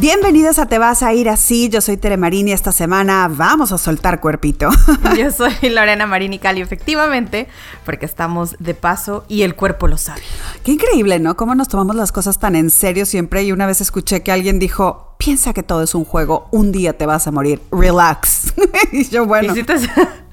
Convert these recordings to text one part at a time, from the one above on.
Bienvenidos a Te vas a ir así. Yo soy Tere Marín y esta semana vamos a soltar cuerpito. Yo soy Lorena Marín y Cali, efectivamente, porque estamos de paso y el cuerpo lo sabe. Qué increíble, ¿no? Cómo nos tomamos las cosas tan en serio siempre. Y una vez escuché que alguien dijo, piensa que todo es un juego, un día te vas a morir, relax. y yo, bueno. ¿Y si te...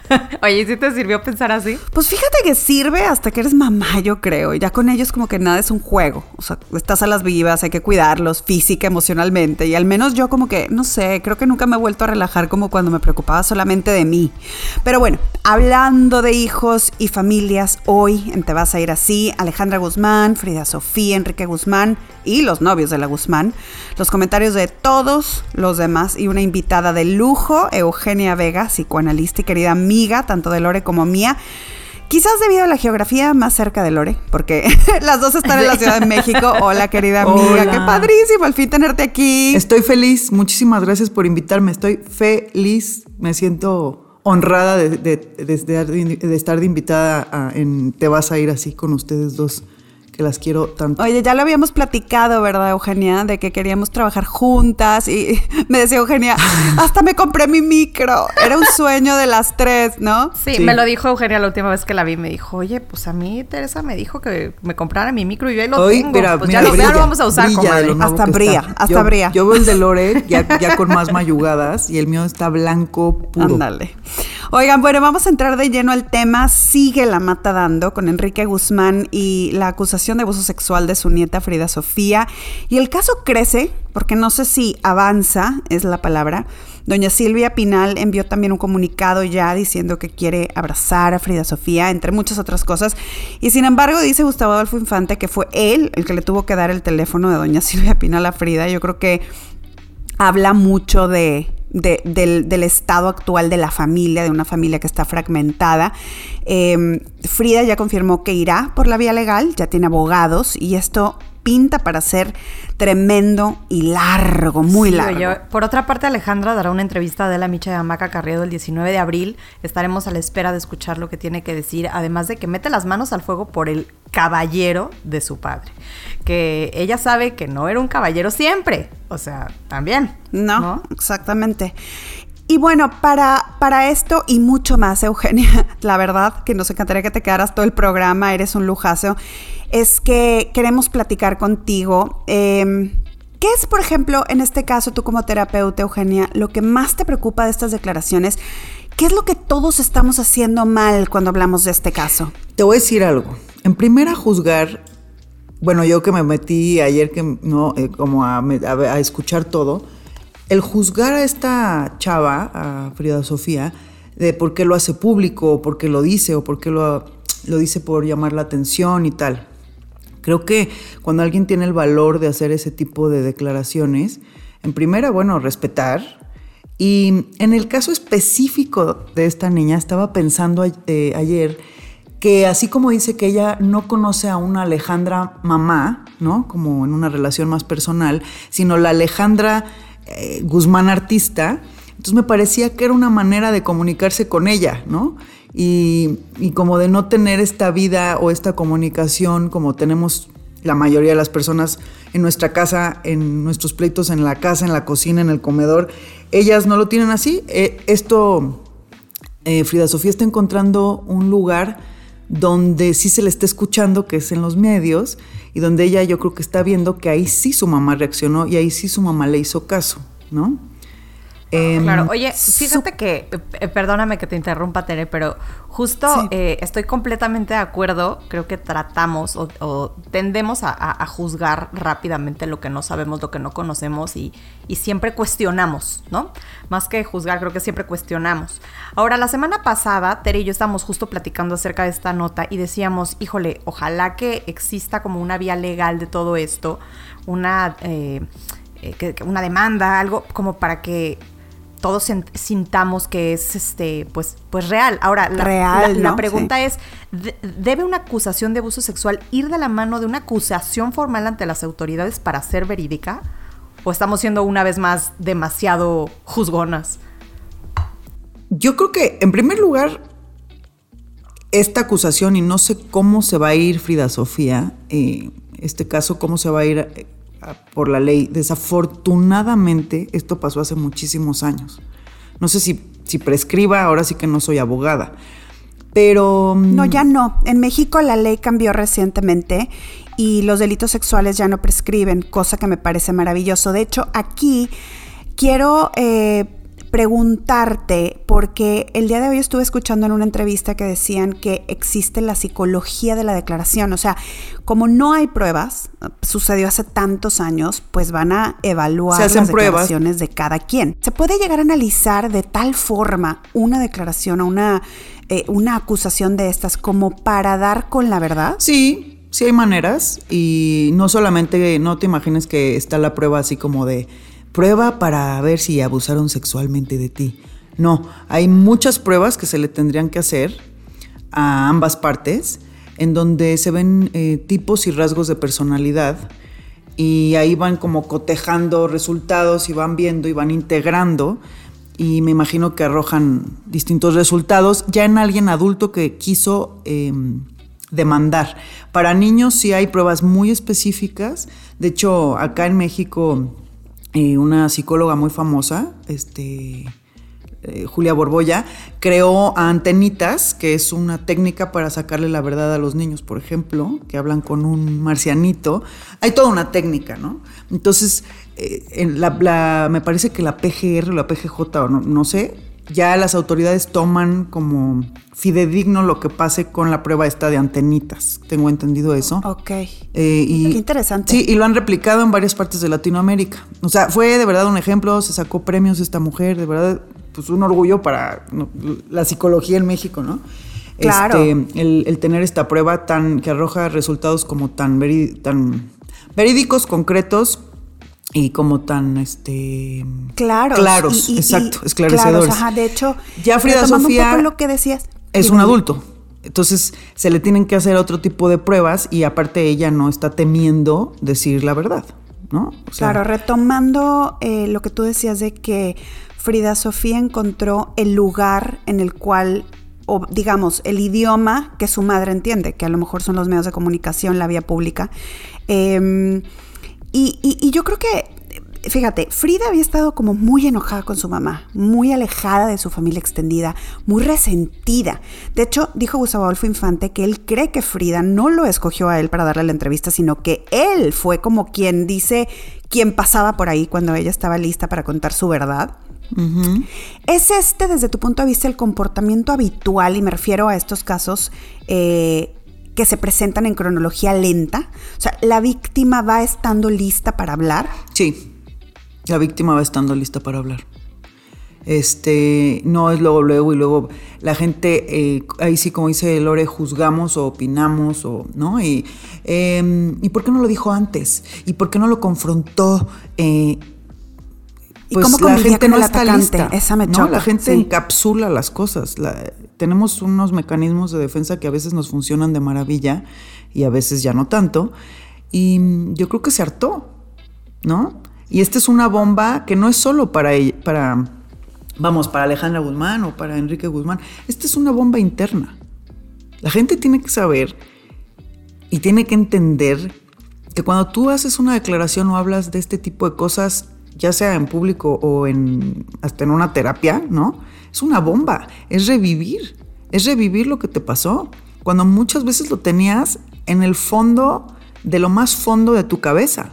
Oye, ¿y si te sirvió pensar así? Pues fíjate que sirve hasta que eres mamá, yo creo. Y ya con ellos como que nada es un juego. O sea, estás a las vivas, hay que cuidarlos física, emocionalmente. Y al menos yo como que, no sé, creo que nunca me he vuelto a relajar como cuando me preocupaba solamente de mí. Pero bueno, hablando de hijos y familias, hoy Te vas a ir así, Alejandra Guzmán, Frida Sofía, Enrique Guzmán y los novios de la Guzmán, los comentarios de todos los demás y una invitada de lujo, Eugenia Vega, psicoanalista y querida amiga tanto de Lore como mía. Quizás debido a la geografía más cerca de Lore, porque las dos están en la Ciudad de México. Hola, querida amiga, qué padrísimo al fin tenerte aquí. Estoy feliz, muchísimas gracias por invitarme. Estoy feliz, me siento honrada de, de estar de invitada en Te vas a ir así con ustedes dos que las quiero tanto. Oye, ya lo habíamos platicado, ¿verdad, Eugenia? De que queríamos trabajar juntas y me decía Eugenia, hasta me compré mi micro. Era un sueño de las tres, ¿no? Sí, me lo dijo Eugenia la última vez que la vi. Me dijo, oye, pues a mí Teresa me dijo que me comprara mi micro y yo ahí lo tengo. pues ya, lo, vamos a usar, comadre. Hasta bría, hasta yo, bría. Yo veo el de Lore ya, ya con más mayugadas y el mío está blanco puro. Ándale. Oigan, bueno, vamos a entrar de lleno al tema. Sigue la mata dando con Enrique Guzmán y la acusación de abuso sexual de su nieta Frida Sofía. Y el caso crece, porque no sé si avanza, es la palabra. Doña Silvia Pinal envió también un comunicado ya diciendo que quiere abrazar a Frida Sofía, entre muchas otras cosas. Y sin embargo, dice Gustavo Adolfo Infante que fue él el que le tuvo que dar el teléfono de Doña Silvia Pinal a Frida. Yo creo que habla mucho de, del, estado actual de la familia, de una familia que está fragmentada. Em, Frida ya confirmó que irá por la vía legal, ya tiene abogados y esto pinta para ser tremendo y largo, muy largo. por otra parte, Alejandra dará una entrevista de la Micha de Amaca Carriedo el 19 de abril. Estaremos a la espera de escuchar lo que tiene que decir, además de que mete las manos al fuego por el caballero de su padre. Que ella sabe que no era un caballero siempre, o sea, también. No, exactamente. Y bueno, para, para esto y mucho más, Eugenia, la verdad que nos encantaría que te quedaras todo el programa, eres un lujazo es que queremos platicar contigo. Em, ¿Qué es, por ejemplo, en este caso, tú como terapeuta, Eugenia, lo que más te preocupa de estas declaraciones? ¿Qué es lo que todos estamos haciendo mal cuando hablamos de este caso? Te voy a decir algo. En primera, juzgar, bueno, yo que me metí ayer que no, eh, como a, a, escuchar todo, el juzgar a esta chava, a Frida Sofía, de por qué lo hace público, o por qué lo dice, o por qué lo, lo dice por llamar la atención y tal. Creo que cuando alguien tiene el valor de hacer ese tipo de declaraciones, en primera, bueno, respetar. Y en el caso específico de esta niña, estaba pensando eh, ayer que así como dice que ella no conoce a una Alejandra mamá, ¿no? Como en una relación más personal, sino la Alejandra eh, Guzmán artista, entonces me parecía que era una manera de comunicarse con ella, ¿no? y, como de no tener esta vida o esta comunicación como tenemos la mayoría de las personas en nuestra casa, en nuestros pleitos en la casa, en la cocina, en el comedor, ellas no lo tienen así. Eh, esto, eh, Frida Sofía está encontrando un lugar donde sí se le está escuchando, que es en los medios, y donde ella yo creo que está viendo que ahí sí su mamá reaccionó y ahí sí su mamá le hizo caso, ¿no? Em, claro, oye, fíjate que, eh, perdóname que te interrumpa, Tere, pero justo eh, estoy completamente de acuerdo. Creo que tratamos o, tendemos a, juzgar rápidamente lo que no sabemos, lo que no conocemos y, y, siempre cuestionamos, ¿no? Más que juzgar, creo que siempre cuestionamos. Ahora, la semana pasada, Tere y yo estábamos justo platicando acerca de esta nota y decíamos, híjole, ojalá que exista como una vía legal de todo esto, una, eh, una demanda, algo como para que todos sintamos que es este pues pues real. Ahora, la, real, la, pregunta es, ¿debe una acusación de abuso sexual ir de la mano de una acusación formal ante las autoridades para ser verídica? ¿O estamos siendo una vez más demasiado juzgonas? Yo creo que, en primer lugar, esta acusación, y no sé cómo se va a ir Frida Sofía, eh, este caso, cómo se va a ir eh, por la ley. Desafortunadamente, esto pasó hace muchísimos años. No sé si, si prescriba, ahora sí que no soy abogada. Pero... Mm, no, ya no. En México la ley cambió recientemente y los delitos sexuales ya no prescriben, cosa que me parece maravilloso. De hecho, aquí quiero eh, preguntarte, porque el día de hoy estuve escuchando en una entrevista que decían que existe la psicología de la declaración, o sea, como no hay pruebas, sucedió hace tantos años, pues van a evaluar las declaraciones de cada quien. ¿Se puede llegar a analizar de tal forma una declaración o una, eh, una acusación de estas como para dar con la verdad? Sí, sí hay maneras y no solamente, no te imagines que está la prueba así como de prueba para ver si abusaron sexualmente de ti. No, hay muchas pruebas que se le tendrían que hacer a ambas partes, en donde se ven eh, tipos y rasgos de personalidad y ahí van como cotejando resultados y van viendo y van integrando y me imagino que arrojan distintos resultados ya en alguien adulto que quiso em, demandar. Para niños sí hay pruebas muy específicas, de hecho acá en México una psicóloga muy famosa, este, eh, Julia Borbolla, creó antenitas, que es una técnica para sacarle la verdad a los niños, por ejemplo, que hablan con un marcianito. Hay toda una técnica, ¿no? Entonces, eh, me parece que la PGR o la PGJ, o no, no sé, ya las autoridades toman como fidedigno lo que pase con la prueba esta de antenitas. Tengo entendido eso. Ok. Eh, y, Qué interesante. Sí, y lo han replicado en varias partes de Latinoamérica. O sea, fue de verdad un ejemplo, se sacó premios esta mujer, de verdad, pues un orgullo para la psicología en México, ¿no? Claro. Este, el, tener esta prueba tan que arroja resultados como tan, tan verídicos, concretos, y como tan este claros, claros exacto esclarecedores. ajá, de hecho ya Frida Sofía lo que decías es un adulto entonces se le tienen que hacer otro tipo de pruebas y aparte ella no está temiendo decir la verdad no claro retomando eh, lo que tú decías de que Frida Sofía encontró el lugar en el cual o digamos el idioma que su madre entiende que a lo mejor son los medios de comunicación la vía pública eh, y, yo creo que fíjate, Frida había estado como muy enojada con su mamá, muy alejada de su familia extendida, muy resentida. De hecho, dijo Gustavo Adolfo Infante que él cree que Frida no lo escogió a él para darle la entrevista, sino que él fue como quien dice, quien pasaba por ahí cuando ella estaba lista para contar su verdad. ¿Es este, desde tu punto de vista, el comportamiento habitual, y me refiero a estos casos, eh, que se presentan en cronología lenta? O sea, ¿la víctima va estando lista para hablar? Sí, la víctima va estando lista para hablar. Este, no es luego, luego y luego la gente, eh, ahí sí como dice Lore, juzgamos o opinamos o, ¿no? Y, em, ¿y por qué no lo dijo antes? ¿Y por qué no lo confrontó? Eh, pues cómo la gente no está lista. Esa me La gente encapsula las cosas. Tenemos unos mecanismos de defensa que a veces nos funcionan de maravilla y a veces ya no tanto. Y yo creo que se hartó, ¿no? Y esta es una bomba que no es solo para, para vamos, para Alejandra Guzmán o para Enrique Guzmán. Esta es una bomba interna. La gente tiene que saber y tiene que entender que cuando tú haces una declaración o hablas de este tipo de cosas, ya sea en público o en, hasta en una terapia, ¿no? Es una bomba, es revivir, es revivir lo que te pasó, cuando muchas veces lo tenías en el fondo, de lo más fondo de tu cabeza.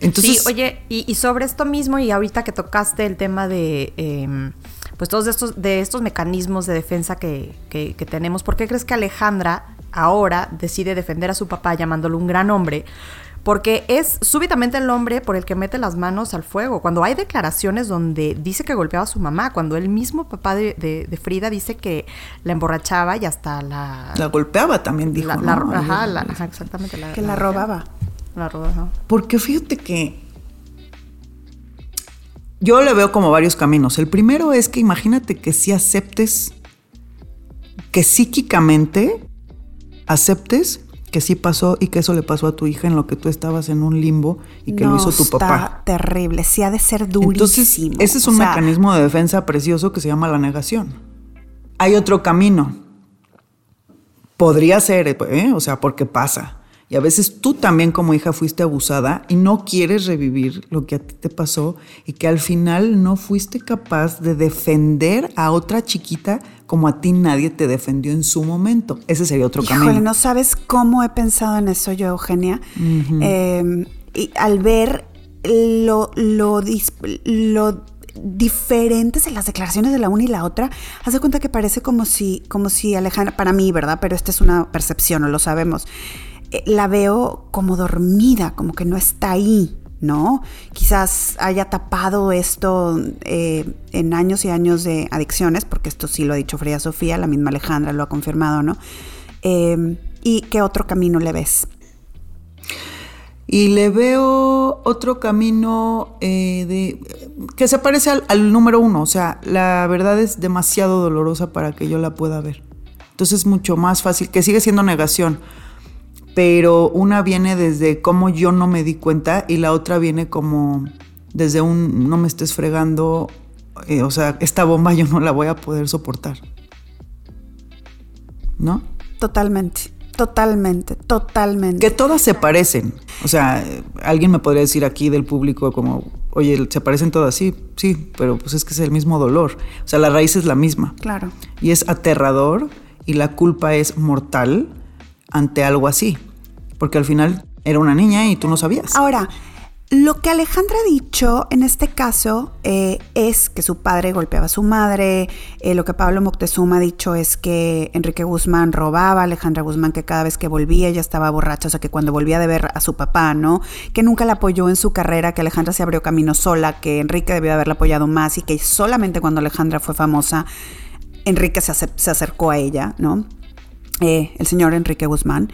Entonces, sí, oye, y, sobre esto mismo, y ahorita que tocaste el tema de, em, pues todos estos, de estos mecanismos de defensa que, que, que tenemos, ¿por qué crees que Alejandra ahora decide defender a su papá llamándolo un gran hombre? Porque es súbitamente el hombre por el que mete las manos al fuego. Cuando hay declaraciones donde dice que golpeaba a su mamá, cuando el mismo papá de, Frida dice que la emborrachaba y hasta la... La golpeaba también, dijo. La, ajá, exactamente. que la, robaba. La robaba. Porque fíjate que yo le veo como varios caminos. El primero es que imagínate que si aceptes, que psíquicamente aceptes que sí pasó y que eso le pasó a tu hija en lo que tú estabas en un limbo y que lo hizo tu está papá. terrible, sí ha de ser durísimo. Entonces, ese es un mecanismo de defensa precioso que se llama la negación. Hay otro camino. Podría ser, ¿eh? o sea, porque pasa. Y a veces tú también como hija fuiste abusada y no quieres revivir lo que a ti te pasó y que al final no fuiste capaz de defender a otra chiquita como a ti nadie te defendió en su momento. Ese sería otro Híjole, camino. no sabes cómo he pensado en eso yo, Eugenia. Em, y al ver lo, lo, lo diferentes en las declaraciones de la una y la otra, haz de cuenta que parece como si, como si Alejandra, para mí, ¿verdad? Pero esta es una percepción, no lo sabemos. Eh, la veo como dormida, como que no está ahí, ¿no? Quizás haya tapado esto eh, en años y años de adicciones, porque esto sí lo ha dicho Frida Sofía, la misma Alejandra lo ha confirmado, ¿no? Eh, ¿Y qué otro camino le ves? Y le veo otro camino de, que se parece al, al, número uno, o sea, la verdad es demasiado dolorosa para que yo la pueda ver. Entonces es mucho más fácil, que sigue siendo negación, pero una viene desde cómo yo no me di cuenta y la otra viene como desde un no me estés fregando, eh, o sea, esta bomba yo no la voy a poder soportar. ¿No? Totalmente. Totalmente, totalmente. Que todas se parecen. O sea, alguien me podría decir aquí del público como, oye, se parecen todas, sí, sí, pero pues es que es el mismo dolor. O sea, la raíz es la misma. Claro. Y es aterrador y la culpa es mortal ante algo así. Porque al final era una niña y tú no sabías. Ahora, lo que Alejandra ha dicho en este caso eh, es que su padre golpeaba a su madre. Eh, lo que Pablo Moctezuma ha dicho es que Enrique Guzmán robaba a Alejandra Guzmán, que cada vez que volvía ella estaba borracha, o sea que cuando volvía de ver a su papá, ¿no? Que nunca la apoyó en su carrera, que Alejandra se abrió camino sola, que Enrique debió haberla apoyado más y que solamente cuando Alejandra fue famosa, Enrique se, se acercó a ella, ¿no? Eh, el señor Enrique Guzmán.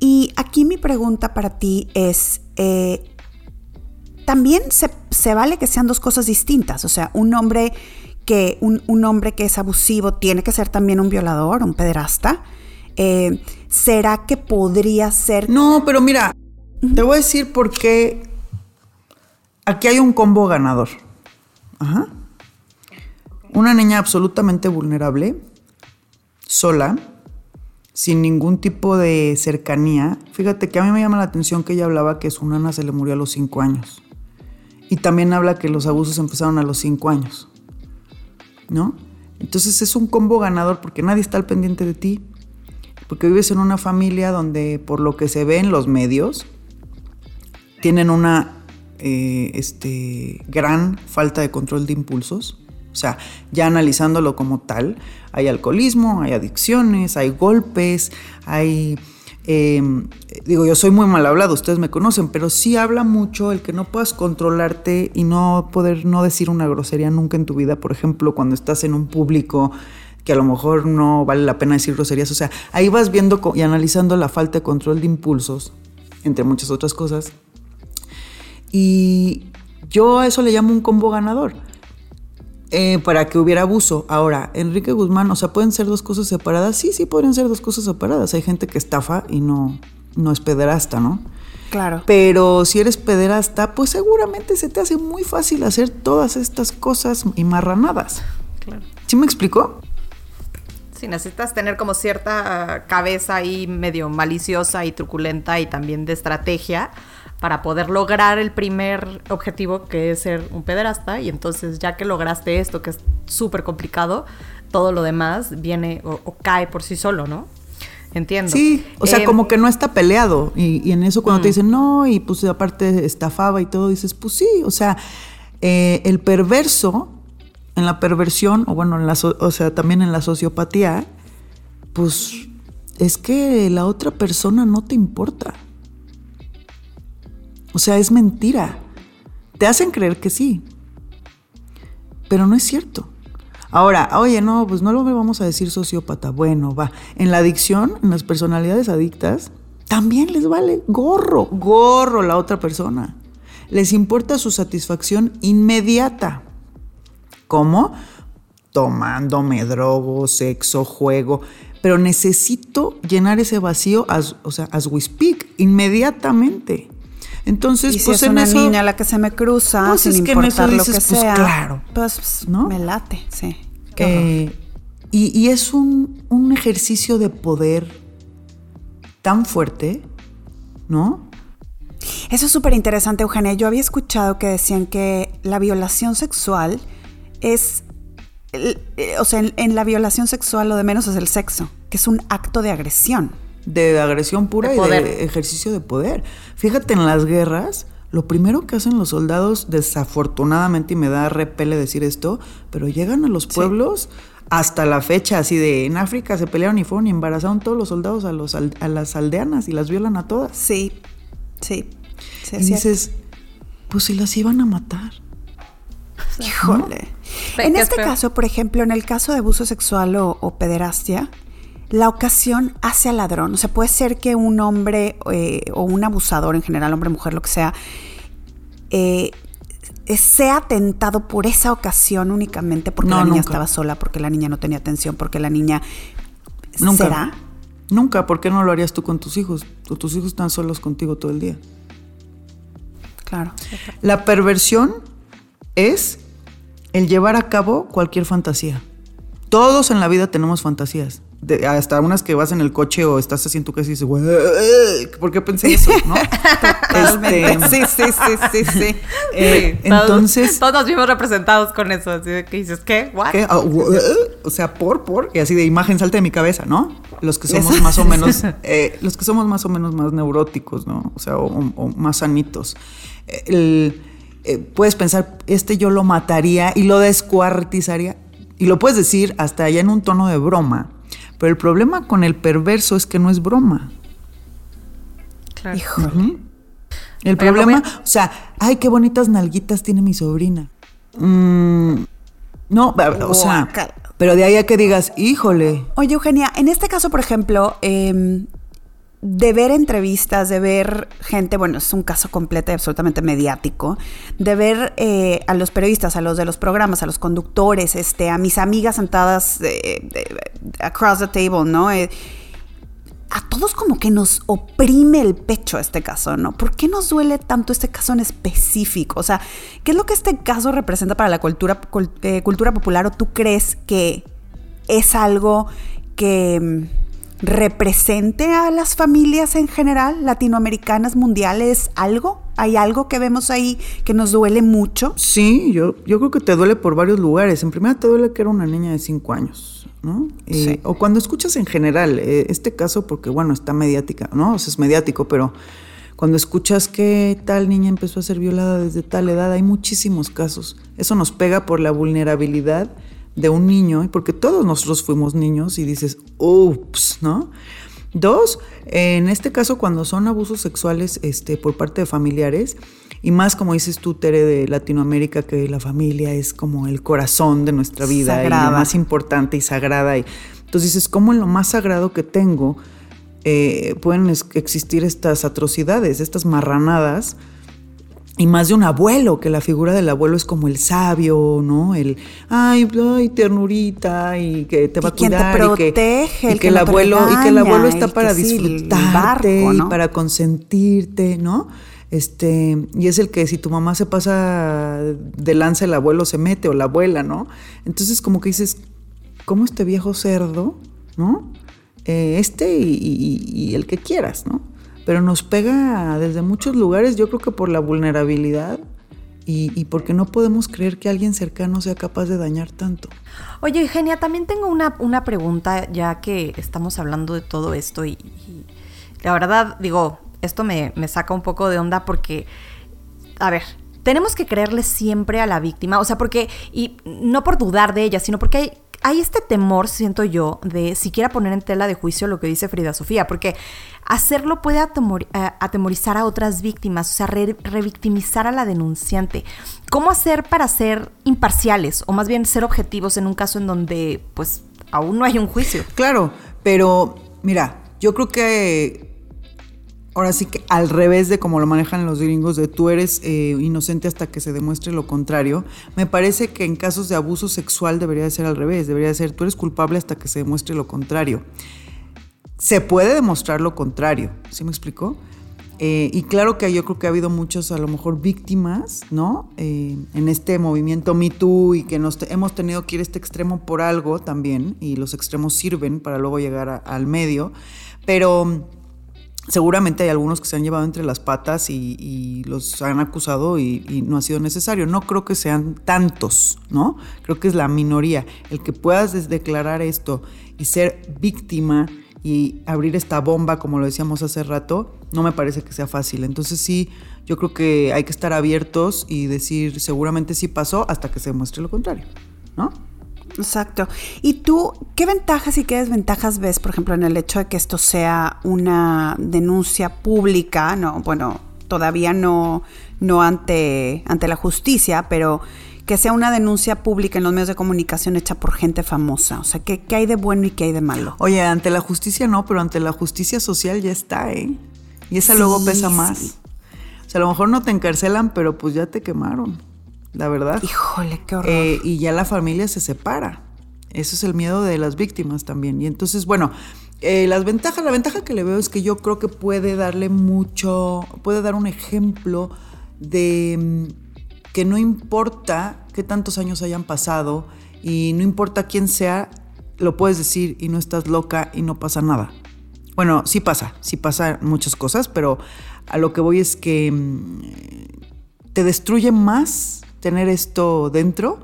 Y aquí mi pregunta para ti es, eh, también se, se, vale que sean dos cosas distintas, o sea, un hombre que, un, un, hombre que es abusivo tiene que ser también un violador, un pederasta. Eh, ¿Será que podría ser... No, pero mira, te voy a decir por qué aquí hay un combo ganador. Ajá. Una niña absolutamente vulnerable, sola, sin ningún tipo de cercanía. Fíjate que a mí me llama la atención que ella hablaba que su nana se le murió a los cinco años. Y también habla que los abusos empezaron a los cinco años. ¿No? Entonces es un combo ganador porque nadie está al pendiente de ti. Porque vives en una familia donde, por lo que se ve en los medios, tienen una eh, este, gran falta de control de impulsos. O sea, ya analizándolo como tal, hay alcoholismo, hay adicciones, hay golpes, hay... Eh, digo, yo soy muy mal hablado, ustedes me conocen, pero sí habla mucho el que no puedas controlarte y no poder no decir una grosería nunca en tu vida. Por ejemplo, cuando estás en un público que a lo mejor no vale la pena decir groserías. O sea, ahí vas viendo y analizando la falta de control de impulsos, entre muchas otras cosas. Y yo a eso le llamo un combo ganador. Eh, para que hubiera abuso. Ahora, Enrique Guzmán, o sea, ¿pueden ser dos cosas separadas? Sí, sí, podrían ser dos cosas separadas. Hay gente que estafa y no, no es pederasta, ¿no? Claro. Pero si eres pederasta, pues seguramente se te hace muy fácil hacer todas estas cosas y marranadas. Claro. ¿Sí me explicó? Sí, necesitas tener como cierta cabeza ahí medio maliciosa y truculenta y también de estrategia para poder lograr el primer objetivo que es ser un pederasta y entonces ya que lograste esto que es súper complicado, todo lo demás viene o, o, cae por sí solo, ¿no? Entiendo. Sí, o sea, Eh, como que no está peleado. Y, y en eso cuando Mm. te dicen no, y pues aparte estafaba y todo, dices, pues sí, o sea, eh, el perverso, en la perversión, o bueno, en la so- o sea, también en la sociopatía, pues es que la otra persona no te importa. O sea, es mentira. Te hacen creer que sí, pero no es cierto. Ahora, oye, no, pues no lo vamos a decir sociópata. Bueno, va. En la adicción, en las personalidades adictas, también les vale gorro, gorro la otra persona. Les importa su satisfacción inmediata. ¿Cómo? Tomándome drogo, sexo, juego. Pero necesito llenar ese vacío, o sea, as we speak, inmediatamente. Entonces, Y si pues es en una eso. niña la que se me cruza, Pues sin es que en eso importar lo que pues, sea, claro, pues ¿no? me late, sí. Eh, y, y es un, un ejercicio de poder tan fuerte ¿no? Eso es súper interesante, Eugenia. Yo había escuchado que decían que la violación sexual es, eh, o sea, en, la violación sexual lo de menos es el sexo, que es un acto de agresión. De agresión pura y de ejercicio de poder. Fíjate en las guerras, lo primero que hacen los soldados, desafortunadamente, y me da repele decir esto, pero llegan a los pueblos hasta la fecha, así de en África se pelearon y fueron y embarazaron todos los soldados a, los, a las aldeanas y las violan a todas. Sí, sí. y dices, pues si las iban a matar. Híjole. En este caso, por ejemplo, en el caso de abuso sexual o, pederastia, la ocasión hace al ladrón. O sea, puede ser que un hombre eh, o un abusador en general, hombre, mujer, lo que sea, eh, sea tentado por esa ocasión únicamente porque la niña estaba sola, porque la niña no tenía atención, porque la niña... Nunca. ¿Será? Nunca. ¿Por qué no lo harías tú con tus hijos? tus hijos están solos contigo todo el día. Claro. La perversión es el llevar a cabo cualquier fantasía. Todos en la vida tenemos fantasías hasta unas que vas en el coche o estás así en tu casa y dices, ¿por qué pensé eso? ¿no? este, sí, sí, sí, sí, sí. Eh, entonces. Todos, nos vimos representados con eso. Así de que dices, ¿qué? Ah, o sea, por, por. Y así de imagen salta de mi cabeza, ¿no? Los que somos más o menos. Eh, los que somos más o menos más neuróticos, ¿no? O sea, o, más sanitos. El, eh, puedes pensar, este yo lo mataría y lo descuartizaría. Y lo puedes decir hasta allá en un tono de broma pero el problema con el perverso es que no es broma. Claro. El problema, o sea, ay, qué bonitas nalguitas tiene mi sobrina. Mm, no, o sea, pero de ahí a que digas, híjole. Oye, Eugenia, en este caso, por ejemplo, eh, de ver entrevistas, de ver gente, bueno, es un caso completo y absolutamente mediático, de ver eh, a los periodistas, a los de los programas, a los conductores, este, a mis amigas sentadas across the table, ¿no? Eh, a todos como que nos oprime el pecho este caso, ¿no? ¿Por qué nos duele tanto este caso en específico? O sea, ¿qué es lo que este caso representa para la cultura, eh, cultura popular o tú crees que es algo que represente a las familias en general, latinoamericanas, mundiales, algo? ¿Hay algo que vemos ahí que nos duele mucho? Sí, yo, yo creo que te duele por varios lugares. En primera te duele que era una niña de cinco años, ¿no? Eh, o cuando escuchas en general eh, este caso, porque bueno, está mediática, ¿no? O sea, es mediático, pero cuando escuchas que tal niña empezó a ser violada desde tal edad, hay muchísimos casos. Eso nos pega por la vulnerabilidad de un niño, porque todos nosotros fuimos niños y dices, ups, ¿no? Dos, en este caso cuando son abusos sexuales este, por parte de familiares, y más como dices tú, Tere, de Latinoamérica, que la familia es como el corazón de nuestra vida y lo más importante y sagrada. Y, entonces dices, ¿cómo en lo más sagrado que tengo eh, pueden existir estas atrocidades, estas marranadas? Y más de un abuelo, que la figura del abuelo es como el sabio, ¿no? El, ay, ay ternurita, y que te va a cuidar. Te protege, y que, el, abuelo, y que el abuelo está para disfrutarte y para consentirte, ¿no? Este, y es el que si tu mamá se pasa de lanza, el abuelo se mete, o la abuela, ¿no? Entonces, como que dices, ¿cómo este viejo cerdo, ¿no? Eh, este y el que quieras, ¿no? Pero nos pega desde muchos lugares, yo creo que por la vulnerabilidad y, porque no podemos creer que alguien cercano sea capaz de dañar tanto. Oye, Eugenia, también tengo una, una pregunta, ya que estamos hablando de todo esto y, la verdad, digo, esto me, me saca un poco de onda porque, a ver, tenemos que creerle siempre a la víctima, o sea, porque, y no por dudar de ella, sino porque hay hay este temor, siento yo, de siquiera poner en tela de juicio lo que dice Frida Sofía, porque hacerlo puede eh, atemorizar a otras víctimas, o sea, revictimizar a la denunciante. ¿Cómo hacer para ser imparciales o más bien ser objetivos en un caso en donde, pues, aún no hay un juicio? Claro, pero mira, yo creo que ahora sí que al revés de como lo manejan los gringos, de tú eres eh, inocente hasta que se demuestre lo contrario, me parece que en casos de abuso sexual debería ser al revés, debería ser tú eres culpable hasta que se demuestre lo contrario. Se puede demostrar lo contrario, ¿sí me explicó? Eh, y claro que yo creo que ha habido muchos, a lo mejor, víctimas, ¿no? Eh, en este movimiento Me Too y que nos hemos tenido que ir a este extremo por algo también, y los extremos sirven para luego llegar al medio, pero seguramente hay algunos que se han llevado entre las patas y, los han acusado y, no ha sido necesario. No creo que sean tantos, ¿no? Creo que es la minoría. El que puedas declarar esto y ser víctima y abrir esta bomba, como lo decíamos hace rato, no me parece que sea fácil. Entonces sí, yo creo que hay que estar abiertos y decir seguramente sí pasó hasta que se muestre lo contrario, ¿no? Exacto. ¿Y tú qué ventajas y qué desventajas ves, por ejemplo, en el hecho de que esto sea una denuncia pública? No, bueno, todavía no, no ante, ante la justicia, pero que sea una denuncia pública en los medios de comunicación hecha por gente famosa. O sea, ¿qué, qué hay de bueno y qué hay de malo? Oye, ante la justicia no, pero ante la justicia social ya está, ¿eh? Y esa luego pesa más. O sea, a lo mejor no te encarcelan, pero pues ya te quemaron la verdad. Híjole, qué horror. Eh, y ya la familia se separa. Eso es el miedo de las víctimas también. Y entonces, bueno, eh, las ventajas, la ventaja que le veo es que yo creo que puede darle mucho, puede dar un ejemplo de mm, que no importa qué tantos años hayan pasado y no importa quién sea, lo puedes decir y no estás loca y no pasa nada. Bueno, sí pasa, sí pasa muchas cosas, pero a lo que voy es que mm, te destruye más tener esto dentro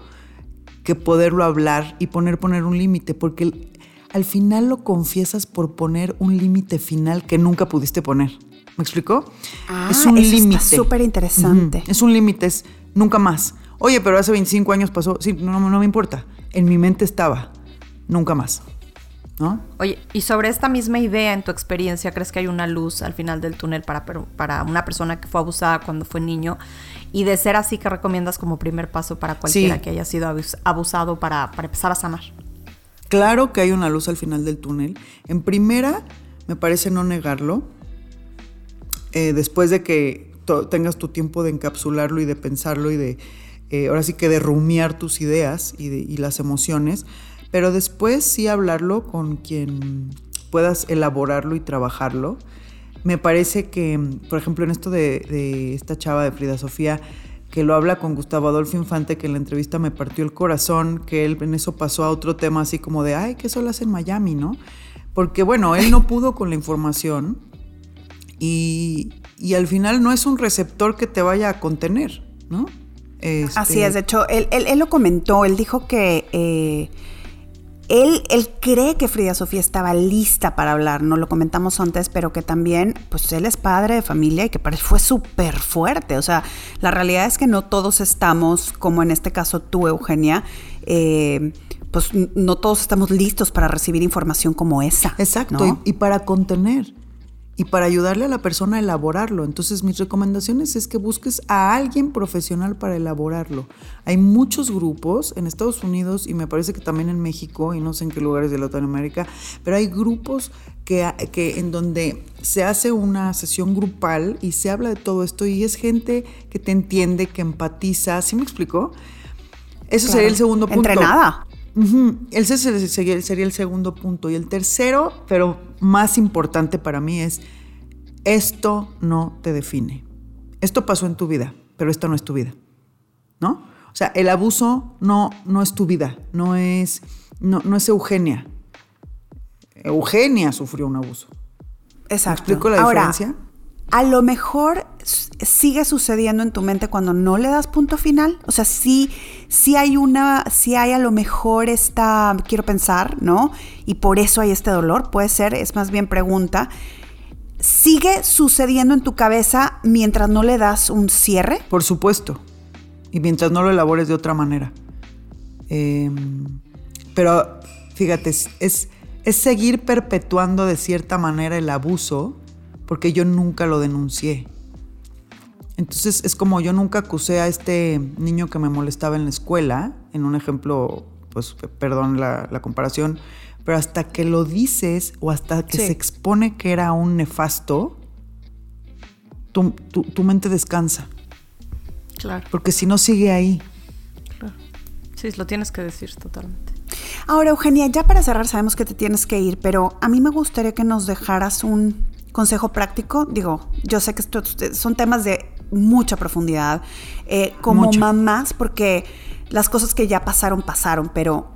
que poderlo hablar y poner, poner un límite, porque al final lo confiesas por poner un límite final que nunca pudiste poner. ¿Me explicó? Ah, es un límite. súper interesante. Es un límite, es nunca más. Oye, pero hace 25 años pasó. Sí, no, no me importa. En mi mente estaba. Nunca más. ¿No? Oye, y sobre esta misma idea, en tu experiencia, ¿crees que hay una luz al final del túnel para, para una persona que fue abusada cuando fue niño y de ser así, que recomiendas como primer paso para cualquiera que haya sido abusado para, empezar a sanar? Claro que hay una luz al final del túnel. En primera, me parece no negarlo. Eh, después de que tengas tu tiempo de encapsularlo y de pensarlo y de, eh, ahora sí que de rumiar tus ideas y, las emociones, pero después sí hablarlo con quien puedas elaborarlo y trabajarlo me parece que, por ejemplo, en esto de, esta chava de Frida Sofía, que lo habla con Gustavo Adolfo Infante, que en la entrevista me partió el corazón, que él en eso pasó a otro tema así como de, ay, ¿qué solas en Miami, no? Porque bueno, él no pudo con la información y, al final no es un receptor que te vaya a contener, ¿no? Así es, este de hecho, él, él, lo comentó, él dijo que... Eh, él, él, cree que Frida Sofía estaba lista para hablar, no lo comentamos antes, pero que también, pues él es padre de familia y que fue súper fuerte. O sea, la realidad es que no todos estamos, como en este caso tú, Eugenia, eh, pues no todos estamos listos para recibir información como esa. Exacto, y, para contener y para ayudarle a la persona a elaborarlo. Entonces, mis recomendaciones es que busques a alguien profesional para elaborarlo. Hay muchos grupos en Estados Unidos y me parece que también en México y no sé en qué lugares de Latinoamérica, pero hay grupos que, que en donde se hace una sesión grupal y se habla de todo esto y es gente que te entiende, que empatiza. ¿Sí me explicó? Eso sería el segundo punto. Entrenada. Ese sería el segundo punto. Y el tercero, pero más importante para mí, es esto no te define. Esto pasó en tu vida, pero esto no es tu vida. ¿No? O sea, el abuso no, no es tu vida, no es, no, no es Eugenia. Eugenia sufrió un abuso. Exacto. ¿Me explico la diferencia? A lo mejor sigue sucediendo en tu mente cuando no le das punto final. O sea, sí, hay una, sí hay a lo mejor esta, quiero pensar, ¿no? Y por eso hay este dolor, puede ser, es más bien pregunta. ¿Sigue sucediendo en tu cabeza mientras no le das un cierre? Por supuesto. Y mientras no lo elabores de otra manera. Em, pero fíjate, es, es seguir perpetuando de cierta manera el abuso porque yo nunca lo denuncié. Entonces es como yo nunca acusé a este niño que me molestaba en la escuela, en un ejemplo, pues perdón la, comparación, pero hasta que lo dices o hasta que se expone que era un nefasto, tu, tu, mente descansa. Claro. Porque si no sigue ahí. Claro. Sí, lo tienes que decir totalmente. Ahora, Eugenia, ya para cerrar sabemos que te tienes que ir, pero a mí me gustaría que nos dejaras un consejo práctico, digo, yo sé que esto, son temas de mucha profundidad, eh, como mamás, porque las cosas que ya pasaron, pasaron, pero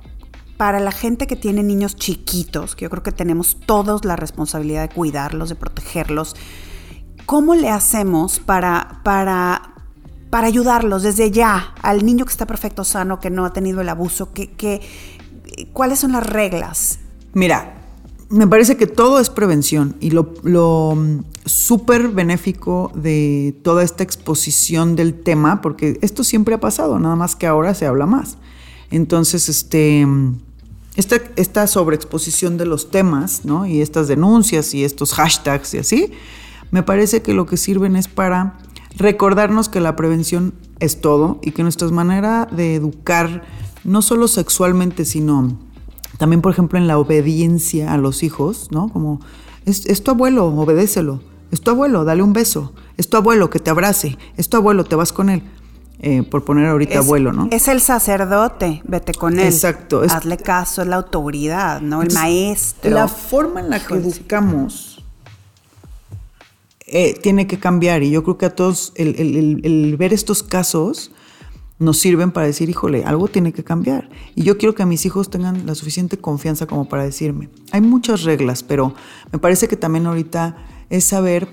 para la gente que tiene niños chiquitos, que yo creo que tenemos todos la responsabilidad de cuidarlos, de protegerlos, ¿cómo le hacemos para, para, para ayudarlos desde ya al niño que está perfecto, sano, que no ha tenido el abuso? Que, ¿Cuáles son las reglas? Mira, me parece que todo es prevención y lo, lo mm, súper benéfico de toda esta exposición del tema, porque esto siempre ha pasado, nada más que ahora se habla más. Entonces, este, mm, esta, esta sobreexposición de los temas, ¿no? Y estas denuncias y estos hashtags y así, me parece que lo que sirven es para recordarnos que la prevención es todo y que nuestra manera de educar, no solo sexualmente, sino también, por ejemplo, en la obediencia a los hijos, ¿no? Como, es, tu abuelo, obedécelo. Es tu abuelo, dale un beso. Es tu abuelo, que te abrace. Es tu abuelo, te vas con él. Eh, por poner ahorita abuelo, ¿no? Es el sacerdote, vete con él. Exacto. Hazle caso, es la autoridad, ¿no? El maestro. La forma en la que educamos eh, tiene que cambiar y yo creo que a todos el ver estos casos nos sirven para decir, híjole, algo tiene que cambiar. Y yo quiero que mis hijos tengan la suficiente confianza como para decirme. Hay muchas reglas, pero me parece que también ahorita es saber,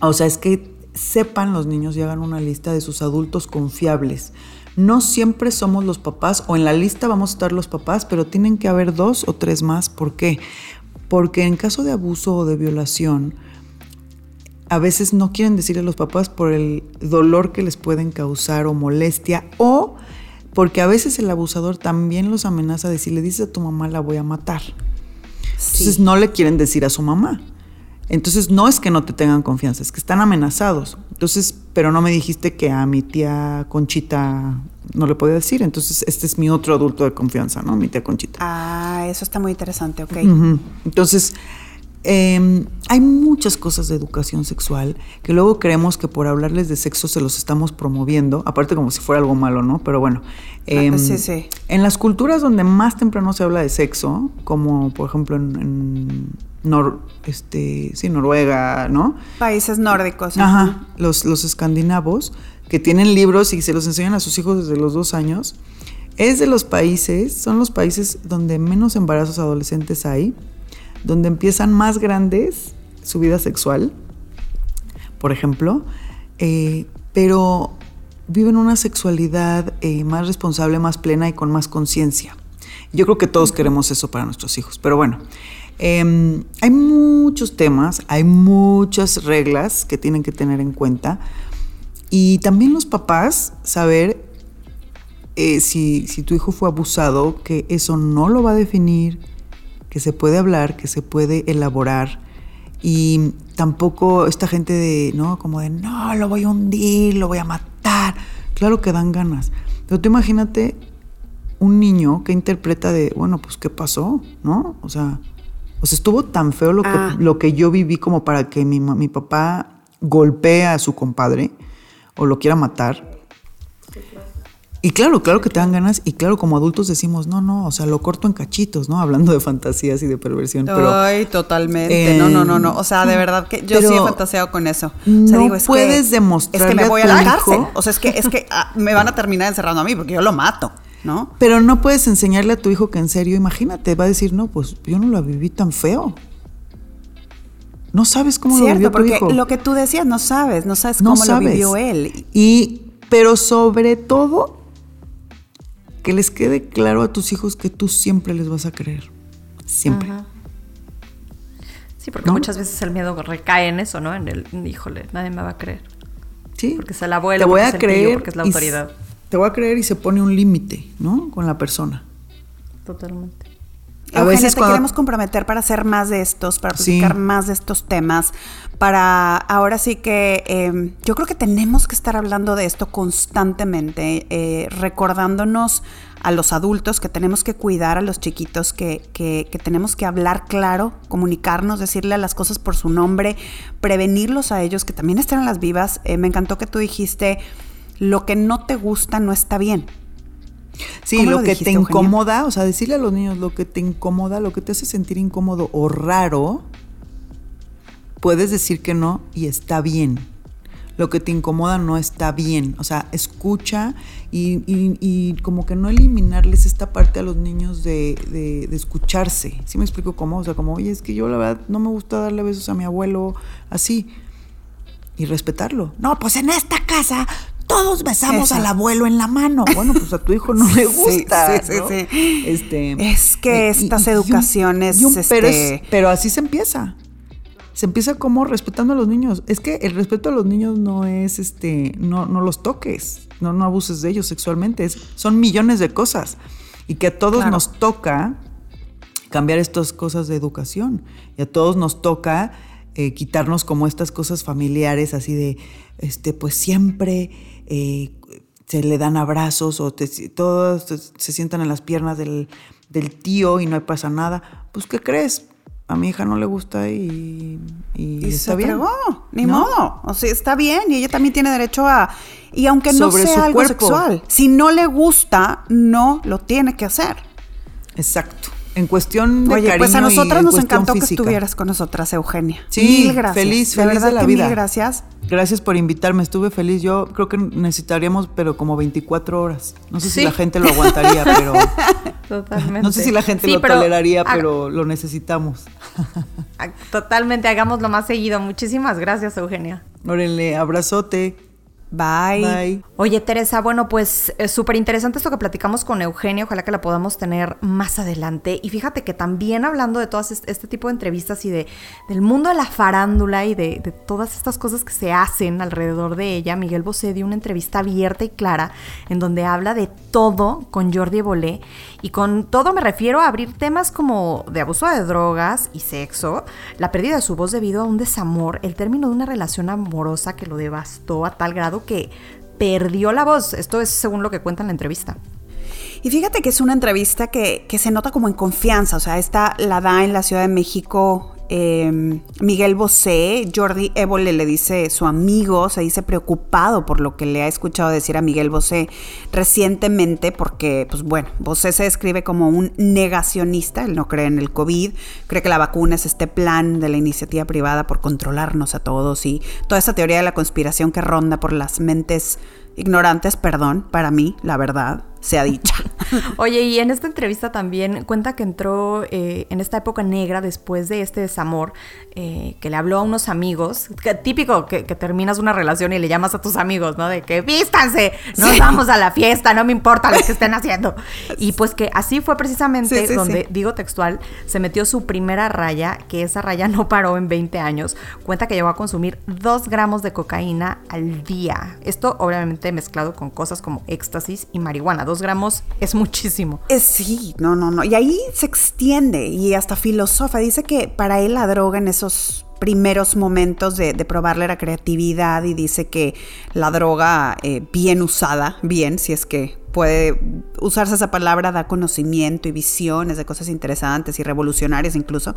o sea, es que sepan los niños y hagan una lista de sus adultos confiables. No siempre somos los papás, o en la lista vamos a estar los papás, pero tienen que haber dos o tres más. ¿Por qué? Porque en caso de abuso o de violación, a veces no quieren decirle a los papás por el dolor que les pueden causar o molestia o porque a veces el abusador también los amenaza de si le dices a tu mamá la voy a matar. Entonces no le quieren decir a su mamá. Entonces no es que no te tengan confianza, es que están amenazados. Entonces, pero no me dijiste que a mi tía Conchita no le podía decir. Entonces, este es mi otro adulto de confianza, ¿no? Mi tía Conchita. Ah, eso está muy interesante, ok. Entonces, Em, hay muchas cosas de educación sexual que luego creemos que por hablarles de sexo se los estamos promoviendo, aparte como si fuera algo malo, ¿no? Pero bueno, em, en las culturas donde más temprano se habla de sexo, como por ejemplo en, este, sí, Noruega, ¿no? Países nórdicos. Ajá, los, los escandinavos, que tienen libros y se los enseñan a sus hijos desde los dos años, es de los países, son los países donde menos embarazos adolescentes hay donde empiezan más grandes su vida sexual, por ejemplo, eh, pero viven una sexualidad eh, más responsable, más plena y con más conciencia. Yo creo que todos queremos eso para nuestros hijos, pero bueno, em, hay muchos temas, hay muchas reglas que tienen que tener en cuenta y también los papás saber eh, si, si tu hijo fue abusado, que eso no lo va a definir, que se puede hablar, que se puede elaborar. Y tampoco esta gente de, ¿no? Como de, no, lo voy a hundir, lo voy a matar. Claro que dan ganas. Pero tú imagínate un niño que interpreta de, bueno, pues, ¿qué pasó? ¿No? O sea, o sea estuvo tan feo lo, que, ah. lo que yo viví como para que mi, mi papá golpee a su compadre o lo quiera matar. Y claro, claro que te dan ganas y claro, como adultos decimos, no, no, o sea, lo corto en cachitos, ¿no? Hablando de fantasías y de perversión. Pero, Ay, totalmente. no, no, no, no. O sea, de verdad que yo sí he fantaseado con eso. O sea, no puedes demostrar. Es que me voy a la cárcel. O sea, es que, es que ah, me van a terminar encerrando a mí porque yo lo mato. ¿No? Pero no puedes enseñarle a tu hijo que en serio, imagínate, va a decir, no, pues yo no lo viví tan feo. No sabes cómo lo vivió tu porque Lo que tú decías, no sabes, no sabes cómo lo vivió él. Y, pero sobre todo, que les quede claro a tus hijos que tú siempre les vas a creer. Siempre. Sí, porque muchas veces el miedo recae en eso, ¿no? En el, híjole, nadie me va a creer. Sí. Porque es el abuelo, te voy a creer, porque es la autoridad. Te voy a creer y se pone un límite, ¿no? Con la persona. Totalmente. A veces te queremos comprometer para hacer más de estos, para platicar más de estos temas, para ahora sí que em, yo creo que tenemos que estar hablando de esto constantemente, eh, recordándonos a los adultos que tenemos que cuidar a los chiquitos, que, que, tenemos que hablar claro, comunicarnos, decirle las cosas por su nombre, prevenirlos a ellos, que también estén en las vivas. Eh, me encantó que tú dijiste, lo que no te gusta no está bien. Sí, lo, que te incomoda, o sea, decirle a los niños lo que te incomoda, lo que te hace sentir incómodo o raro, puedes decir que no y está bien. lo que te incomoda no está bien. O sea, escucha y, como que no eliminarles esta parte a los niños de, de, escucharse. ¿Sí me explico cómo? O sea, como, oye, es que yo la verdad no me gusta darle besos a mi abuelo así. Y respetarlo. No, pues en esta casa todos besamos al abuelo en la mano. Bueno, pues a tu hijo no le gusta. Sí, sí, sí, Este, es que estas educaciones. pero, este pero así se empieza se empieza como respetando a los niños. Es que el respeto a los niños no es este, no, no los toques, no, no abuses de ellos sexualmente. son millones de cosas. Y que a todos nos toca cambiar estas cosas de educación. Y a todos nos toca eh, quitarnos como estas cosas familiares, así de, este, pues siempre eh, se le dan abrazos o todos se sientan en las piernas del, del tío y no pasa nada. Pues, ¿qué crees? a mi hija no le gusta y, y, está bien. ni modo. O sea, está bien y ella también tiene derecho a. Y aunque no sea algo sexual, si no le gusta, no lo tiene que hacer. Exacto. En cuestión de Oye, pues a nosotros nos encantó que estuvieras con nosotras, Eugenia. Sí, mil gracias. Feliz, feliz de, la vida. Mil gracias. Gracias por invitarme, estuve feliz. Yo creo que necesitaríamos, pero como 24 horas. No sé si la gente lo aguantaría, pero. Totalmente. No sé si la gente lo toleraría, pero lo necesitamos. Totalmente, hagámoslo más seguido. Muchísimas gracias, Eugenia. Órale, abrazote. Bye. Oye, Teresa, bueno, pues es súper interesante esto que platicamos con Eugenia. Ojalá que la podamos tener más adelante. Y fíjate que también hablando de todas este, tipo de entrevistas y de, del mundo de la farándula y de, todas estas cosas que se hacen alrededor de ella, Miguel Bosé dio una entrevista abierta y clara en donde habla de todo con Jordi Bolé. Y con todo me refiero a abrir temas como de abuso de drogas y sexo, la pérdida de su voz debido a un desamor, el término de una relación amorosa que lo devastó a tal grado que perdió la voz. Esto es según lo que cuenta en la entrevista. Y fíjate que es una entrevista que, que, se nota como en confianza, o sea, esta la da en la Ciudad de México Em, Miguel Bosé, Jordi Évole le dice su amigo, se dice preocupado por lo que le ha escuchado decir a Miguel Bosé recientemente, porque, pues bueno, Bosé se describe como un negacionista, él no cree en el COVID, cree que la vacuna es este plan de la iniciativa privada por controlarnos a todos y toda esa teoría de la conspiración que ronda por las mentes ignorantes, perdón, para mí, la verdad, sea dicha. Oye, y en esta entrevista también cuenta que entró eh, en esta época negra después de este desamor, eh, que le habló a unos amigos, típico que, terminas una relación y le llamas a tus amigos, ¿no? De que vístanse, nos vamos a la fiesta, no me importa lo que estén haciendo. Y pues que así fue precisamente donde, digo textual, se metió su primera raya, que esa raya no paró en 20 años. Cuenta que llegó a consumir 2 gramos de cocaína al día. Esto obviamente mezclado con cosas como éxtasis y marihuana gramos es muchísimo. Eh, sí, no, no, no. Y ahí se extiende y hasta filosofa. Dice que para él la droga en esos primeros momentos de, probarle la creatividad y dice que la droga eh, bien usada, bien, si es que puede usarse esa palabra, da conocimiento y visiones de cosas interesantes y revolucionarias incluso,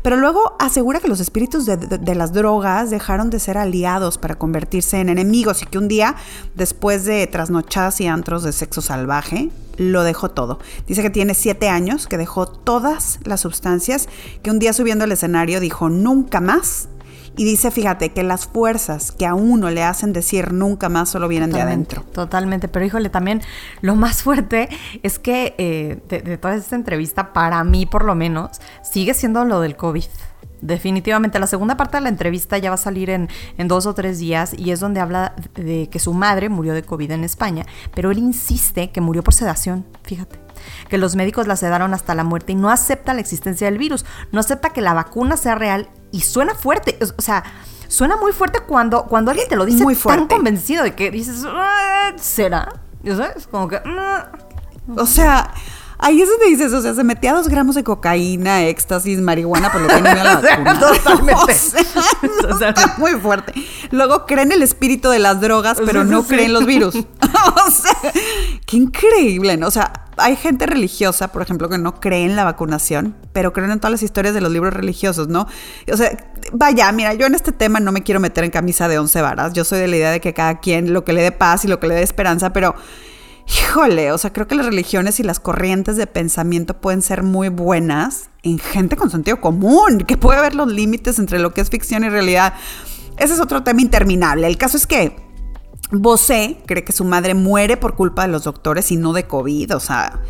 pero luego asegura que los espíritus de, las drogas dejaron de ser aliados para convertirse en enemigos y que un día, después de trasnochadas y antros de sexo salvaje, lo dejó todo. Dice que tiene siete años, que dejó todas las sustancias, que un día subiendo al escenario dijo nunca más y dice, fíjate, que las fuerzas que a uno le hacen decir nunca más solo vienen de adentro. Totalmente, pero híjole, también lo más fuerte es que eh, de, toda esta entrevista, para mí por lo menos, sigue siendo lo del COVID. Definitivamente, la segunda parte de la entrevista ya va a salir en, en, dos o tres días y es donde habla de que su madre murió de COVID en España, pero él insiste que murió por sedación, fíjate que los médicos la sedaron hasta la muerte y no acepta la existencia del virus, no acepta que la vacuna sea real y suena fuerte, o sea, suena muy fuerte cuando, cuando alguien te lo dice muy tan convencido de que dices, ah, ¿será? ¿Sabes? Como que... Ah". O sea, Ahí es donde dices, o sea, se metía dos gramos de cocaína, éxtasis, marihuana, por lo que no la vacuna. Totalmente. O sea, muy fuerte. Luego creen el espíritu de las drogas, pero no creen los virus. o sea, qué increíble, ¿no? O sea, hay gente religiosa, por ejemplo, que no cree en la vacunación, pero creen en todas las historias de los libros religiosos, ¿no? O sea, vaya, mira, yo en este tema no me quiero meter en camisa de once varas. Yo soy de la idea de que cada quien lo que le dé paz y lo que le dé esperanza, pero Híjole, o sea, creo que las religiones y las corrientes de pensamiento pueden ser muy buenas en gente con sentido común, que puede ver los límites entre lo que es ficción y realidad. ese es otro tema interminable. El caso es que Bosé cree que su madre muere por culpa de los doctores y no de COVID. O sea,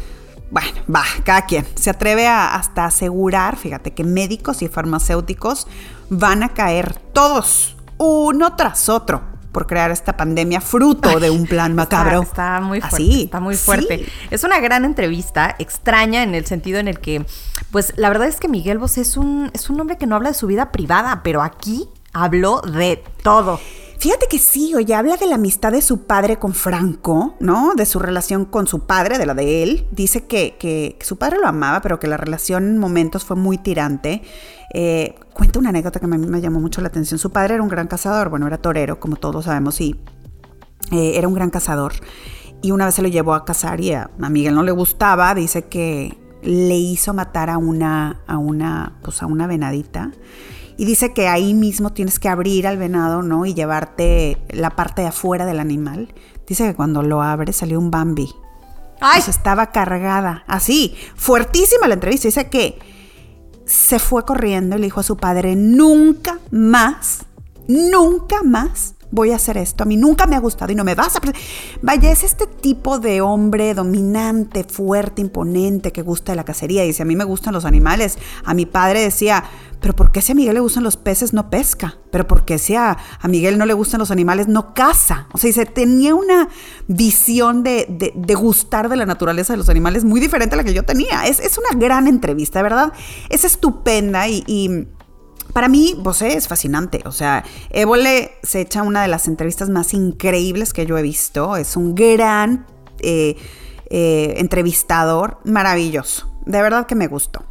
bueno, va, cada quien. Se atreve a hasta asegurar, fíjate, que médicos y farmacéuticos van a caer todos, uno tras otro, por crear esta pandemia fruto de un plan macabro. Está, muy fuerte. está muy fuerte. Es una gran entrevista, extraña en el sentido en el que, pues la verdad es que Miguel Bosé es un, es un hombre que no habla de su vida privada, pero aquí habló de todo. Fíjate que sí, oye, habla de la amistad de su padre con Franco, ¿no? De su relación con su padre, de la de él. Dice que, que, su padre lo amaba, pero que la relación en momentos fue muy tirante. Eh, cuenta una anécdota que a mí me llamó mucho la atención. Su padre era un gran cazador, bueno, era torero, como todos sabemos, y eh, era un gran cazador. Y una vez se lo llevó a cazar y a, Miguel no le gustaba. Dice que le hizo matar a una, a una, pues a una venadita y dice que ahí mismo tienes que abrir al venado, ¿no? Y llevarte la parte de afuera del animal. Dice que cuando lo abre salió un Bambi. ¡Ay! Pues estaba cargada. Así, fuertísima la entrevista. Dice que se fue corriendo y le dijo a su padre, nunca más, nunca más voy a hacer esto. A mí nunca me ha gustado y no me vas a... Vaya, es este tipo de hombre dominante, fuerte, imponente, que gusta de la cacería. Dice, a mí me gustan los animales. A mi padre decía, pero ¿por qué si a Miguel le gustan los peces no pesca? Pero ¿por qué si a, Miguel no le gustan los animales no caza? O sea, dice, tenía una visión de, gustar de la naturaleza de los animales muy diferente a la que yo tenía. Es, una gran entrevista, ¿verdad? Es estupenda y para mí, Bosé es fascinante. O sea, Évole se echa una de las entrevistas más increíbles que yo he visto. Es un gran eh, eh, entrevistador, maravilloso. De verdad que me gustó.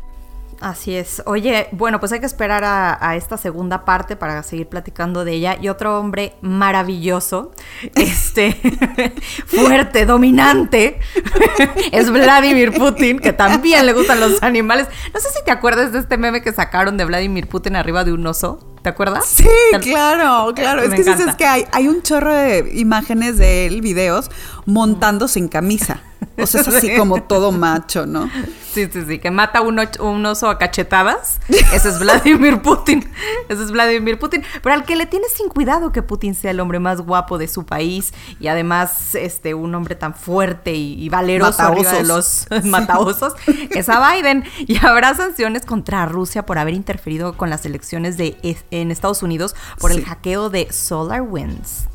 Así es. Oye, bueno, pues hay que esperar a, esta segunda parte para seguir platicando de ella. Y otro hombre maravilloso, este, fuerte, dominante, es Vladimir Putin, que también le gustan los animales. No sé si te acuerdas de este meme que sacaron de Vladimir Putin arriba de un oso. ¿Te acuerdas? Sí, claro, claro. es que es que hay, hay un chorro de imágenes de él, videos, montando sin camisa. O sea, es así como todo macho, ¿no? Sí, sí, sí, que mata un, un, oso a cachetadas. Ese es Vladimir Putin. Ese es Vladimir Putin. Pero al que le tiene sin cuidado que Putin sea el hombre más guapo de su país y además este, un hombre tan fuerte y, valeroso arriba de los mataosos, es a Biden. Y habrá sanciones contra Rusia por haber interferido con las elecciones de, en Estados Unidos por el hackeo de SolarWinds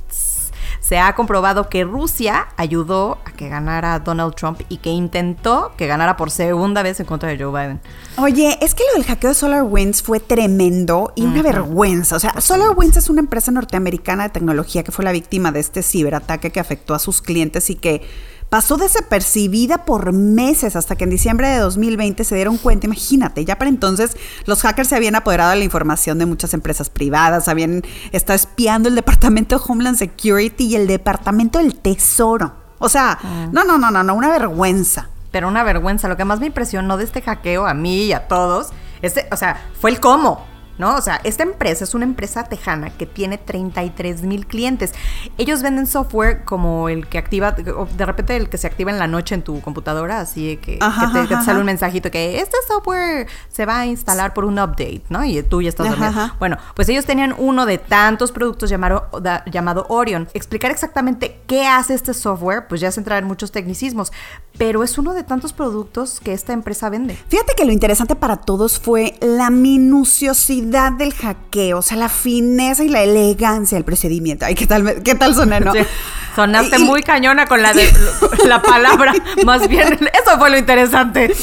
se ha comprobado que Rusia ayudó a que ganara Donald Trump y que intentó que ganara por segunda vez en contra de Joe Biden. Oye, es que lo del hackeo de SolarWinds fue tremendo y una vergüenza. O sea, SolarWinds es una empresa norteamericana de tecnología que fue la víctima de este ciberataque que afectó a sus clientes y que pasó desapercibida por meses hasta que en diciembre de 2020 se dieron cuenta, imagínate, ya para entonces los hackers se habían apoderado de la información de muchas empresas privadas, habían estado espiando el Departamento de Homeland Security y el Departamento del Tesoro. O sea, ah. no, no, no, no, no, una vergüenza. Pero una vergüenza. Lo que más me impresionó de este hackeo a mí y a todos, este, o sea, fue el cómo. ¿No? O sea, esta empresa es una empresa tejana que tiene 33 mil clientes. Ellos venden software como el que activa, de repente el que se activa en la noche en tu computadora, así que, que, te, sale un mensajito que este software se va a instalar por un update, ¿no? Y tú ya estás dormido. Bueno, pues ellos tenían uno de tantos productos llamado, llamado Orion. Explicar exactamente qué hace este software, pues ya se entrar en muchos tecnicismos, pero es uno de tantos productos que esta empresa vende. Fíjate que lo interesante para todos fue la minuciosidad del hackeo, o sea, la fineza y la elegancia del procedimiento. Ay, ¿qué tal, qué tal soné, no? sonaste muy cañona con la, de, la palabra, más bien, eso fue lo interesante.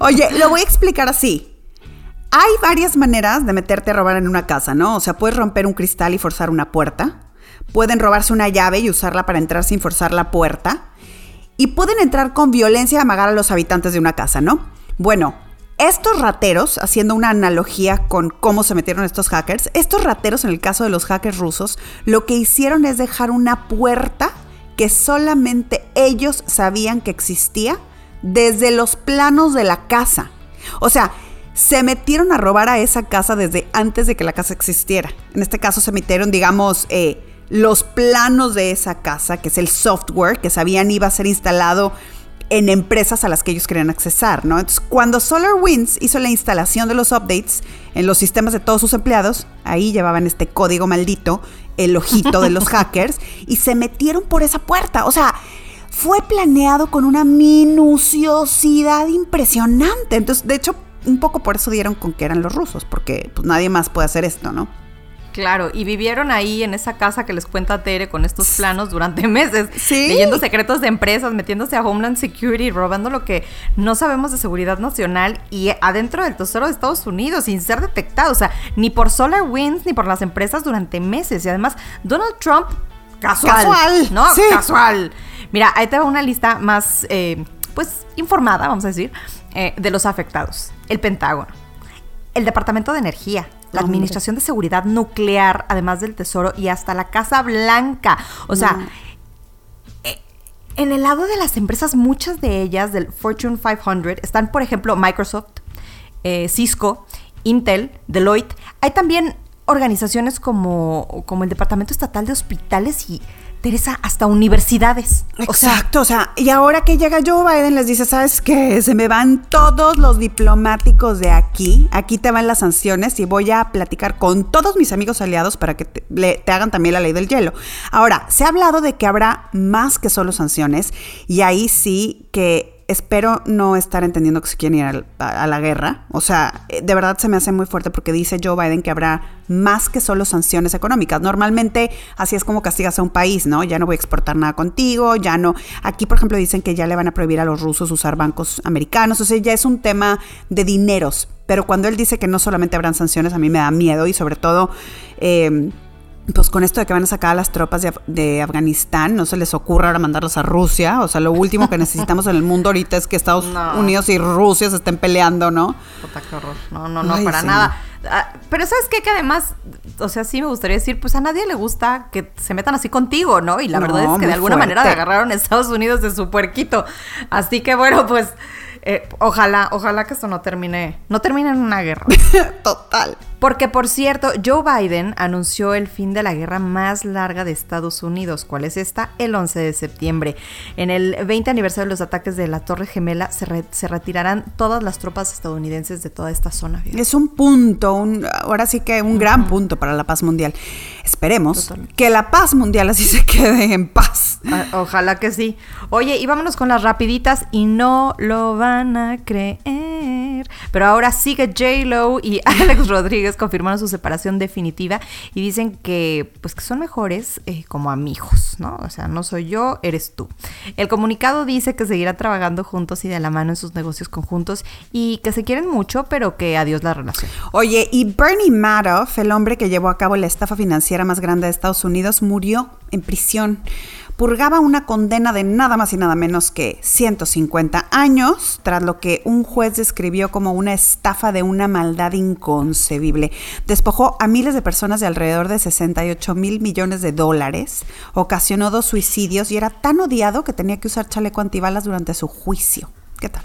Oye, lo voy a explicar así. Hay varias maneras de meterte a robar en una casa, ¿no? O sea, puedes romper un cristal y forzar una puerta. Pueden robarse una llave y usarla para entrar sin forzar la puerta. Y pueden entrar con violencia y amagar a los habitantes de una casa, ¿no? Bueno, estos rateros, haciendo una analogía con cómo se metieron estos hackers, estos rateros en el caso de los hackers rusos, lo que hicieron es dejar una puerta que solamente ellos sabían que existía desde los planos de la casa. O sea, se metieron a robar a esa casa desde antes de que la casa existiera. En este caso se metieron, digamos, eh, los planos de esa casa, que es el software que sabían iba a ser instalado en empresas a las que ellos querían accesar, ¿no? Entonces, cuando SolarWinds hizo la instalación de los updates en los sistemas de todos sus empleados, ahí llevaban este código maldito, el ojito de los hackers, y se metieron por esa puerta. O sea, fue planeado con una minuciosidad impresionante. Entonces, de hecho, un poco por eso dieron con que eran los rusos, porque pues nadie más puede hacer esto, ¿no? Claro, y vivieron ahí en esa casa que les cuenta Tere con estos planos durante meses, leyendo secretos de empresas, metiéndose a Homeland Security, robando lo que no sabemos de seguridad nacional y adentro del Tesoro de Estados Unidos sin ser detectados, o sea, ni por SolarWinds ni por las empresas durante meses. Y además, Donald Trump, casual, casual ¿no? Casual. Mira, ahí te va una lista más, eh, pues, informada, vamos a decir, eh, de los afectados. El Pentágono, el Departamento de Energía, la Administración de Seguridad Nuclear, además del Tesoro, y hasta la Casa Blanca. O sea, eh, en el lado de las empresas, muchas de ellas del Fortune 500 están, por ejemplo, Microsoft, eh, Cisco, Intel, Deloitte. Hay también organizaciones como, como el Departamento Estatal de Hospitales y Teresa, hasta universidades. Exacto, o sea, y ahora que llega Joe Biden les dice, ¿sabes qué? Se me van todos los diplomáticos de aquí, aquí te van las sanciones y voy a platicar con todos mis amigos aliados para que te, te hagan también la ley del hielo. Ahora, se ha hablado de que habrá más que solo sanciones y ahí sí que espero no estar entendiendo que se quieren ir a, la guerra. O sea, eh, de verdad se me hace muy fuerte porque dice Joe Biden que habrá más que solo sanciones económicas. Normalmente así es como castigas a un país, ¿no? Ya no voy a exportar nada contigo, ya no. Aquí, por ejemplo, dicen que ya le van a prohibir a los rusos usar bancos americanos. O sea, ya es un tema de dineros. Pero cuando él dice que no solamente habrán sanciones, a mí me da miedo y sobre todo... Eh, pues con esto de que van a sacar a las tropas de, Afganistán, no se les ocurra ahora mandarlos a Rusia. O sea, lo último que necesitamos en el mundo ahorita es que Estados Unidos y Rusia se estén peleando, ¿no? qué horror. No, no, no, para nada. Ah, pero ¿sabes qué? Que además, o sea, sí me gustaría decir, pues a nadie le gusta que se metan así contigo, ¿no? Y la verdad es que de alguna manera te agarraron a Estados Unidos de su puerquito. Así que bueno, pues eh, ojalá, ojalá que esto no termine, no termine en una guerra. Total. Porque, por cierto, Joe Biden anunció el fin de la guerra más larga de Estados Unidos. ¿Cuál es esta? El 11 de septiembre. En el 20 aniversario de los ataques de la Torre Gemela se, retirarán todas las tropas estadounidenses de toda esta zona. Es un punto, un, ahora sí que un gran punto para la paz mundial. Esperemos que la paz mundial así se quede en paz. Ah, ojalá que sí. Oye, y vámonos con las rapiditas y no lo van a creer. Pero ahora sigue J-Lo y Alex Rodríguez confirmaron su separación definitiva y dicen que, pues, que son mejores eh, como amigos, ¿no? O sea, no soy yo, eres tú. El comunicado dice que seguirá trabajando juntos y de la mano en sus negocios conjuntos y que se quieren mucho, pero que adiós la relación. Oye, y Bernie Madoff, el hombre que llevó a cabo la estafa financiera más grande de Estados Unidos, murió en prisión purgaba una condena de nada más y nada menos que 150 años, tras lo que un juez describió como una estafa de una maldad inconcebible. Despojó a miles de personas de alrededor de 68 mil millones de dólares, ocasionó dos suicidios y era tan odiado que tenía que usar chaleco antibalas durante su juicio. ¿Qué tal?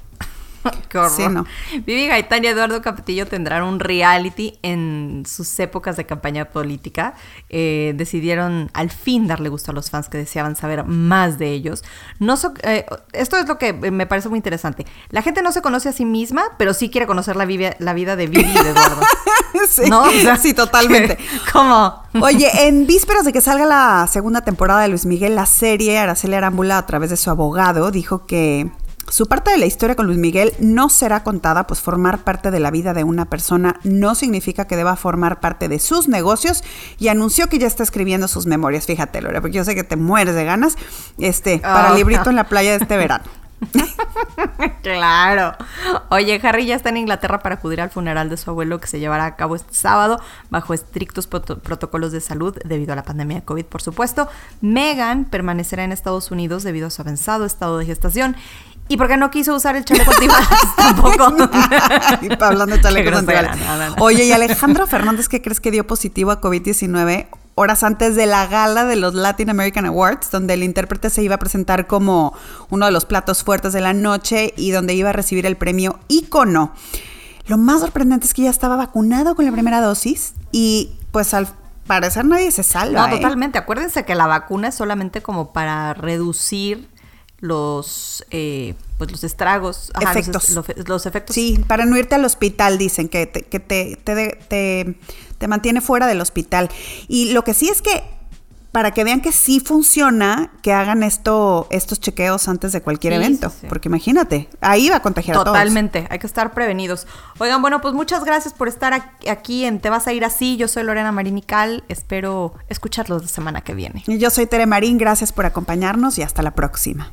Qué horror. Vivi Gaitán y Eduardo Capetillo tendrán un reality en sus épocas de campaña política. Eh, decidieron al fin darle gusto a los fans que deseaban saber más de ellos. No eh, esto es lo que me parece muy interesante. La gente no se conoce a sí misma, pero sí quiere conocer la, la vida de Vivi y de Eduardo. sí, ¿No? sí, totalmente. ¿Cómo? Oye, en vísperas de que salga la segunda temporada de Luis Miguel, la serie Araceli Arámbula, a través de su abogado, dijo que su parte de la historia con Luis Miguel no será contada, pues formar parte de la vida de una persona no significa que deba formar parte de sus negocios y anunció que ya está escribiendo sus memorias. Fíjate, Lore, porque yo sé que te mueres de ganas este, para oh. librito en la playa de este verano. claro. Oye, Harry ya está en Inglaterra para acudir al funeral de su abuelo que se llevará a cabo este sábado bajo estrictos protocolos de salud debido a la pandemia de COVID, por supuesto. Meghan permanecerá en Estados Unidos debido a su avanzado estado de gestación ¿Y por qué no quiso usar el chaleco antibalas tampoco? hablando de chalecos antibalas. Oye, y Alejandro Fernández, ¿qué crees que dio positivo a COVID-19 horas antes de la gala de los Latin American Awards, donde el intérprete se iba a presentar como uno de los platos fuertes de la noche y donde iba a recibir el premio Ícono? Lo más sorprendente es que ya estaba vacunado con la primera dosis y pues al parecer nadie se salva. No, ¿eh? totalmente. Acuérdense que la vacuna es solamente como para reducir los, eh, pues los estragos, efectos. Los, efectos. Sí, para no irte al hospital, dicen que, te, que te, te, te mantiene fuera del hospital. Y lo que sí es que para que vean que sí funciona que hagan esto, estos chequeos antes de cualquier evento. Porque imagínate, ahí va a contagiar a todos. Totalmente, hay que estar prevenidos. Oigan, bueno, pues muchas gracias por estar aquí en Te vas a ir así. Yo soy Lorena Marinical. Espero escucharlos la semana que viene. Y yo soy Tere Marín. Gracias por acompañarnos y hasta la próxima.